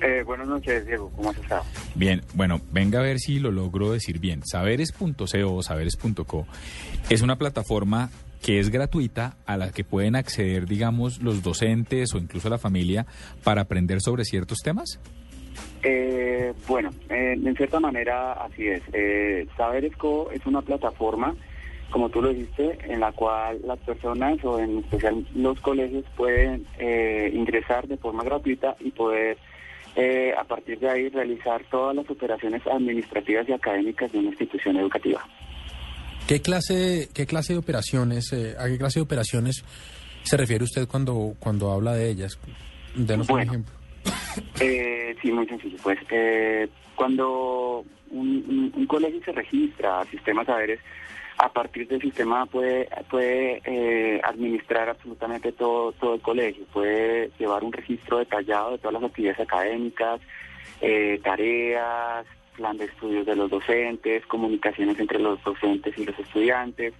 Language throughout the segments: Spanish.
Eh, buenas noches, Diego. ¿Cómo has estado? Bien, bueno, venga a ver si lo logro decir bien. Saberes.co o saberes.co es una plataforma que es gratuita a la que pueden acceder, digamos, los docentes o incluso la familia para aprender sobre ciertos temas. Eh, bueno, eh, en cierta manera así es. Eh, Saberesco es una plataforma, como tú lo dijiste, en la cual las personas o en especial los colegios pueden eh, ingresar de forma gratuita y poder eh, a partir de ahí realizar todas las operaciones administrativas y académicas de una institución educativa. ¿Qué clase, qué clase de operaciones, eh, a qué clase de operaciones se refiere usted cuando, cuando habla de ellas? Denos Bueno. un ejemplo. Eh, sí, muy sencillo. Pues eh, cuando un, un- un colegio se registra a Sistema Saberes, a partir del sistema puede, puede eh, administrar absolutamente todo, todo el colegio, puede llevar un registro detallado de todas las actividades académicas, eh, tareas, plan de estudios de los docentes, comunicaciones entre los docentes y los estudiantes,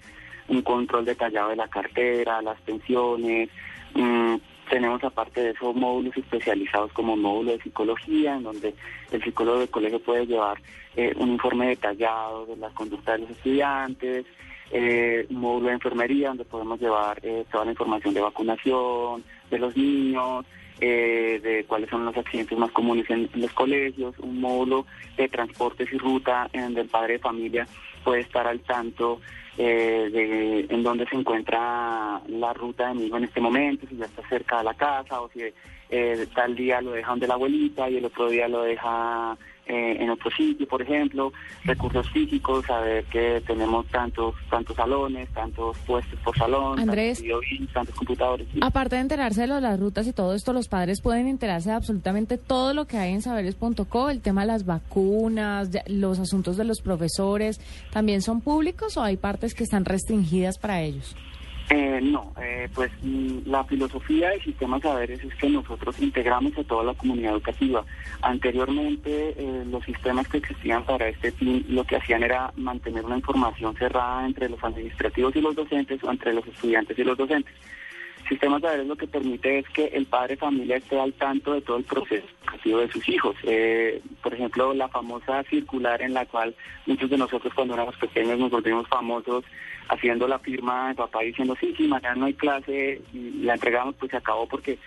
un control detallado de la cartera, las pensiones. mm, tenemos aparte de eso módulos especializados como módulo de psicología, en donde el psicólogo del colegio puede llevar eh, un informe detallado de la conducta de los estudiantes, un módulo de enfermería donde podemos llevar eh, toda la información de vacunación de los niños, eh, de cuáles son los accidentes más comunes en, los colegios, un módulo de transportes y ruta en donde el padre de familia puede estar al tanto eh, de en dónde se encuentra la ruta de mi hijo en este momento, si ya está cerca de la casa o si tal día lo deja donde la abuelita y el otro día lo deja eh, en otro sitio, por ejemplo, recursos físicos, saber que tenemos tantos tantos salones, tantos puestos por salón, Andrés. tantos videogames, tantos computadores. Aparte de enterarse de las rutas y todo esto, los padres pueden enterarse de absolutamente todo lo que hay en saberes.co, el tema de las vacunas, los asuntos de los profesores, ¿también son públicos o hay partes que están restringidas para ellos? Eh, no, eh, pues mm, la filosofía del sistema saberes es que nosotros integramos a toda la comunidad educativa. Anteriormente, eh, los sistemas que existían para este fin lo que hacían era mantener una información cerrada entre los administrativos y los docentes o entre los estudiantes y los docentes. Sistema Saberes lo que permite es que el padre de familia esté al tanto de todo el proceso educativo de sus hijos. Eh, por ejemplo, la famosa circular en la cual muchos de nosotros cuando éramos pequeños nos volvimos famosos haciendo la firma de papá diciendo sí, sí, mañana no hay clase y la entregamos, pues se acabó porque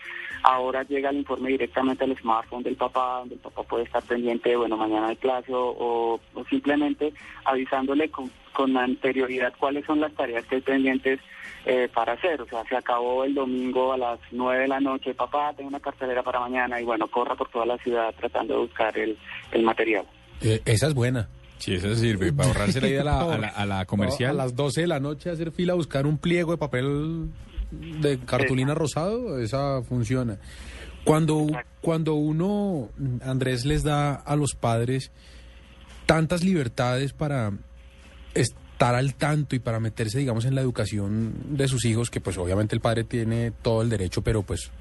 ahora llega el informe directamente al smartphone del papá, donde el papá puede estar pendiente de, bueno, mañana hay clase o simplemente avisándole con, con anterioridad cuáles son las tareas que hay pendientes eh, para hacer. O sea, se acabó el domingo a las nueve de la noche, papá, tengo una cartelera para mañana y bueno, corra por toda la ciudad tratando de buscar el, el material. Eh, esa es buena. Sí, eso sirve para ahorrarse la ida a la, a la- a la comercial. A las 12 de la noche hacer fila buscar un pliego de papel de cartulina rosado, esa funciona. Cuando, cuando uno, Andrés, les da a los padres tantas libertades para estar al tanto y para meterse, digamos, en la educación de sus hijos, que pues obviamente el padre tiene todo el derecho, pero pues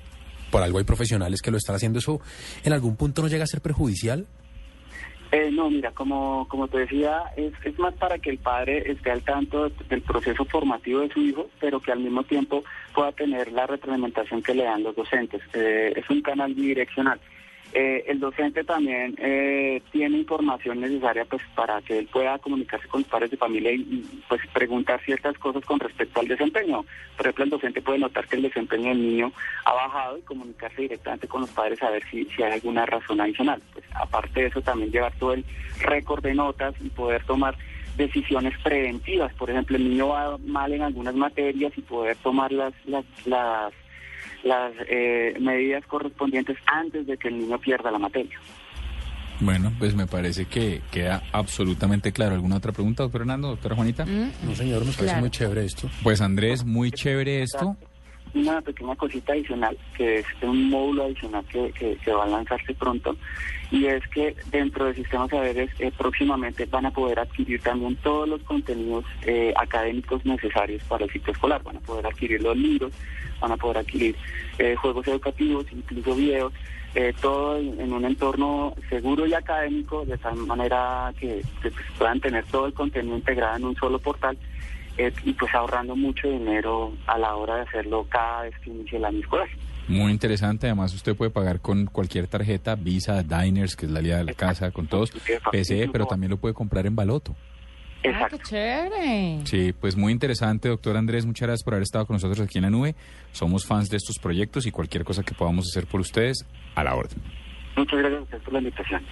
por algo hay profesionales que lo están haciendo, eso en algún punto no llega a ser perjudicial. Eh, no, mira, como, como te decía, es, es más para que el padre esté al tanto de- del proceso formativo de su hijo, pero que al mismo tiempo pueda tener la retroalimentación que le dan los docentes. Eh, es un canal bidireccional. Eh, el docente también eh, tiene información necesaria pues para que él pueda comunicarse con los padres de familia y, pues preguntar ciertas cosas con respecto al desempeño. Por ejemplo, el docente puede notar que el desempeño del niño ha bajado y comunicarse directamente con los padres a ver si, si hay alguna razón adicional. Pues aparte de eso, también llevar todo el récord de notas y poder tomar decisiones preventivas. Por ejemplo, el niño va mal en algunas materias y poder tomar las, las, las las eh, medidas correspondientes antes de que el niño pierda la materia. Bueno, pues me parece que queda absolutamente claro. ¿Alguna otra pregunta, doctor Hernando, doctora Juanita? Mm, No, señor, nos parece Claro. muy chévere esto. Pues Andrés, muy chévere esto. Una pequeña cosita adicional, que es un módulo adicional que, que, va a lanzarse pronto, y es que dentro de Sistemas Saberes eh, próximamente van a poder adquirir también todos los contenidos eh, académicos necesarios para el ciclo escolar. Van a poder adquirir los libros, van a poder adquirir eh, juegos educativos, incluso videos, todo en, un entorno seguro y académico, de tal manera que, que pues, puedan tener todo el contenido integrado en un solo portal eh, y pues ahorrando mucho dinero a la hora de hacerlo cada vez que inicie el año escolar. Muy interesante, además usted puede pagar con cualquier tarjeta, Visa, Diners, que es la línea de la casa, con todos, PCE, pero también lo puede comprar en Baloto. Ah, Exacto. qué chévere. Sí, pues muy interesante, doctor Andrés. Muchas gracias por haber estado con nosotros aquí en la nube. Somos fans de estos proyectos y cualquier cosa que podamos hacer por ustedes, a la orden. Muchas gracias por la invitación.